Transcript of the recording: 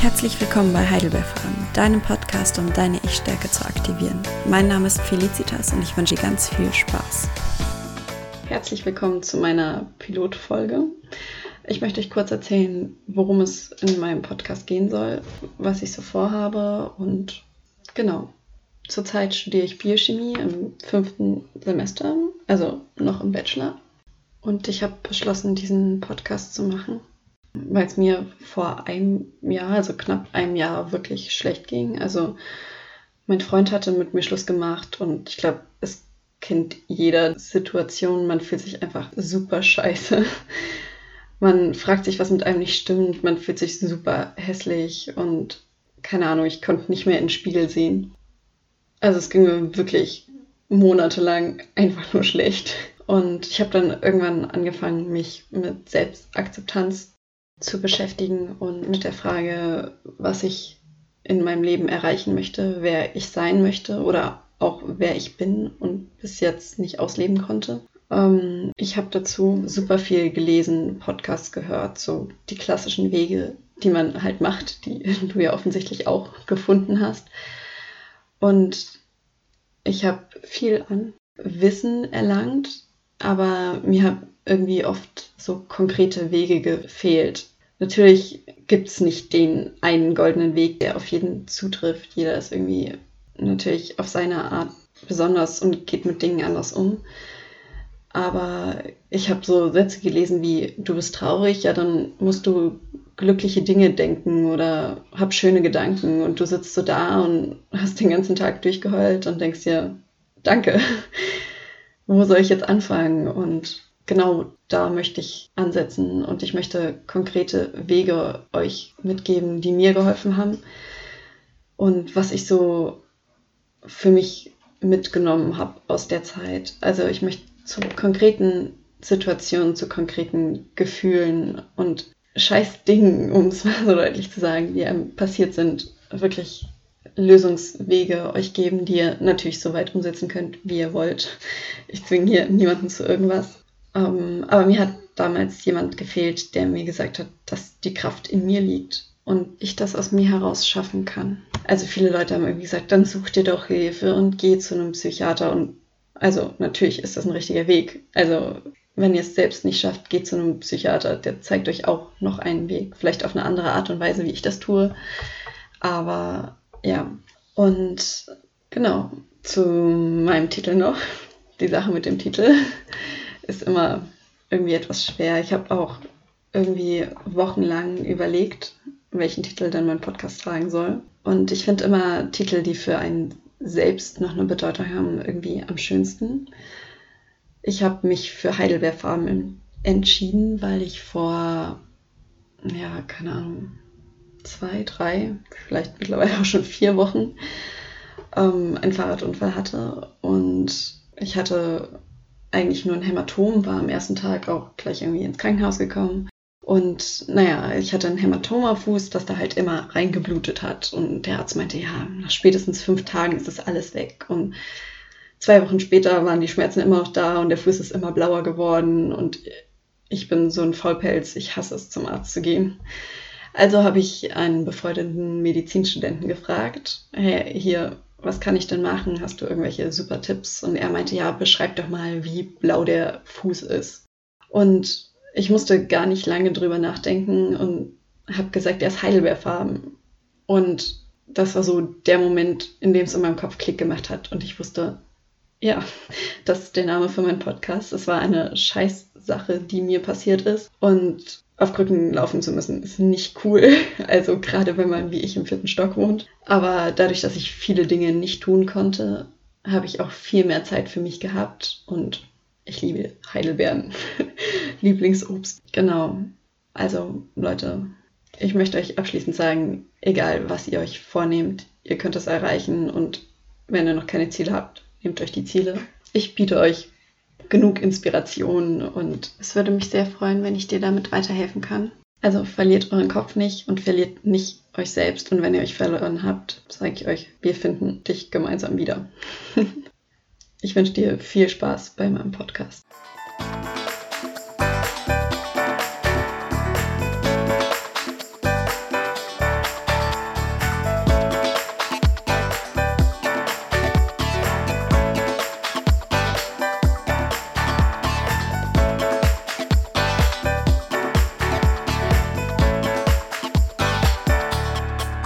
Herzlich willkommen bei Heidelberg Farm, deinem Podcast, um deine Ich-Stärke zu aktivieren. Mein Name ist Felicitas und ich wünsche dir ganz viel Spaß. Herzlich willkommen zu meiner Pilotfolge. Ich möchte euch kurz erzählen, worum es in meinem Podcast gehen soll, was ich so vorhabe und genau. Zurzeit studiere ich Biochemie im fünften Semester, also noch im Bachelor. Und ich habe beschlossen, diesen Podcast zu machen weil es mir vor einem Jahr, also knapp einem Jahr, wirklich schlecht ging. Also mein Freund hatte mit mir Schluss gemacht und ich glaube, es kennt jeder Situation. Man fühlt sich einfach super scheiße. Man fragt sich, was mit einem nicht stimmt. Man fühlt sich super hässlich und keine Ahnung, ich konnte nicht mehr in den Spiegel sehen. Also es ging mir wirklich monatelang einfach nur schlecht. Und ich habe dann irgendwann angefangen, mich mit Selbstakzeptanz zu beschäftigen und mit der Frage, was ich in meinem Leben erreichen möchte, wer ich sein möchte oder auch wer ich bin und bis jetzt nicht ausleben konnte. Ähm, ich habe dazu super viel gelesen, Podcasts gehört, so die klassischen Wege, die man halt macht, die du ja offensichtlich auch gefunden hast. Und ich habe viel an Wissen erlangt, aber mir hat irgendwie oft so konkrete Wege gefehlt. Natürlich gibt es nicht den einen goldenen Weg, der auf jeden zutrifft. Jeder ist irgendwie natürlich auf seine Art besonders und geht mit Dingen anders um. Aber ich habe so Sätze gelesen wie, du bist traurig, ja, dann musst du glückliche Dinge denken oder hab schöne Gedanken und du sitzt so da und hast den ganzen Tag durchgeheult und denkst dir, danke, wo soll ich jetzt anfangen? Und genau da möchte ich ansetzen und ich möchte konkrete Wege euch mitgeben, die mir geholfen haben und was ich so für mich mitgenommen habe aus der Zeit. Also ich möchte zu konkreten Situationen, zu konkreten Gefühlen und scheiß Dingen, um es mal so deutlich zu sagen, die einem passiert sind, wirklich Lösungswege euch geben, die ihr natürlich so weit umsetzen könnt, wie ihr wollt. Ich zwinge hier niemanden zu irgendwas. Ähm, aber mir hat damals jemand gefehlt, der mir gesagt hat, dass die Kraft in mir liegt und ich das aus mir heraus schaffen kann. Also viele Leute haben irgendwie gesagt, dann such dir doch Hilfe und geh zu einem Psychiater. Und also natürlich ist das ein richtiger Weg. Also wenn ihr es selbst nicht schafft, geht zu einem Psychiater. Der zeigt euch auch noch einen Weg. Vielleicht auf eine andere Art und Weise, wie ich das tue. Aber ja. Und genau, zu meinem Titel noch. Die Sache mit dem Titel ist immer irgendwie etwas schwer. Ich habe auch irgendwie wochenlang überlegt, welchen Titel dann mein Podcast tragen soll. Und ich finde immer Titel, die für einen selbst noch eine Bedeutung haben, irgendwie am schönsten. Ich habe mich für Heidelbeerfarben entschieden, weil ich vor, ja, keine Ahnung, zwei, drei, vielleicht mittlerweile auch schon vier Wochen ähm, einen Fahrradunfall hatte. Und ich hatte eigentlich nur ein Hämatom, war am ersten Tag auch gleich irgendwie ins Krankenhaus gekommen. Und naja, ich hatte ein Hämatom am Fuß, das da halt immer reingeblutet hat. Und der Arzt meinte, ja, nach spätestens fünf Tagen ist das alles weg. Und zwei Wochen später waren die Schmerzen immer noch da und der Fuß ist immer blauer geworden. Und ich bin so ein Vollpelz, ich hasse es, zum Arzt zu gehen. Also habe ich einen befreundeten Medizinstudenten gefragt, hey, hier, was kann ich denn machen? Hast du irgendwelche super Tipps? Und er meinte, ja, beschreib doch mal, wie blau der Fuß ist. Und ich musste gar nicht lange drüber nachdenken und habe gesagt, er ist Heidelbeerfarben. Und das war so der Moment, in dem es in meinem Kopf Klick gemacht hat. Und ich wusste, ja, das ist der Name für meinen Podcast. Es war eine Scheißsache, die mir passiert ist. Und auf Krücken laufen zu müssen, ist nicht cool. Also gerade wenn man wie ich im vierten Stock wohnt. Aber dadurch, dass ich viele Dinge nicht tun konnte, habe ich auch viel mehr Zeit für mich gehabt und ich liebe Heidelbeeren. Lieblingsobst. Genau. Also Leute, ich möchte euch abschließend sagen, egal was ihr euch vornehmt, ihr könnt es erreichen und wenn ihr noch keine Ziele habt, nehmt euch die Ziele. Ich biete euch genug Inspiration und es würde mich sehr freuen, wenn ich dir damit weiterhelfen kann. Also verliert euren Kopf nicht und verliert nicht euch selbst. Und wenn ihr euch verloren habt, sage ich euch, wir finden dich gemeinsam wieder. Ich wünsche dir viel Spaß bei meinem Podcast.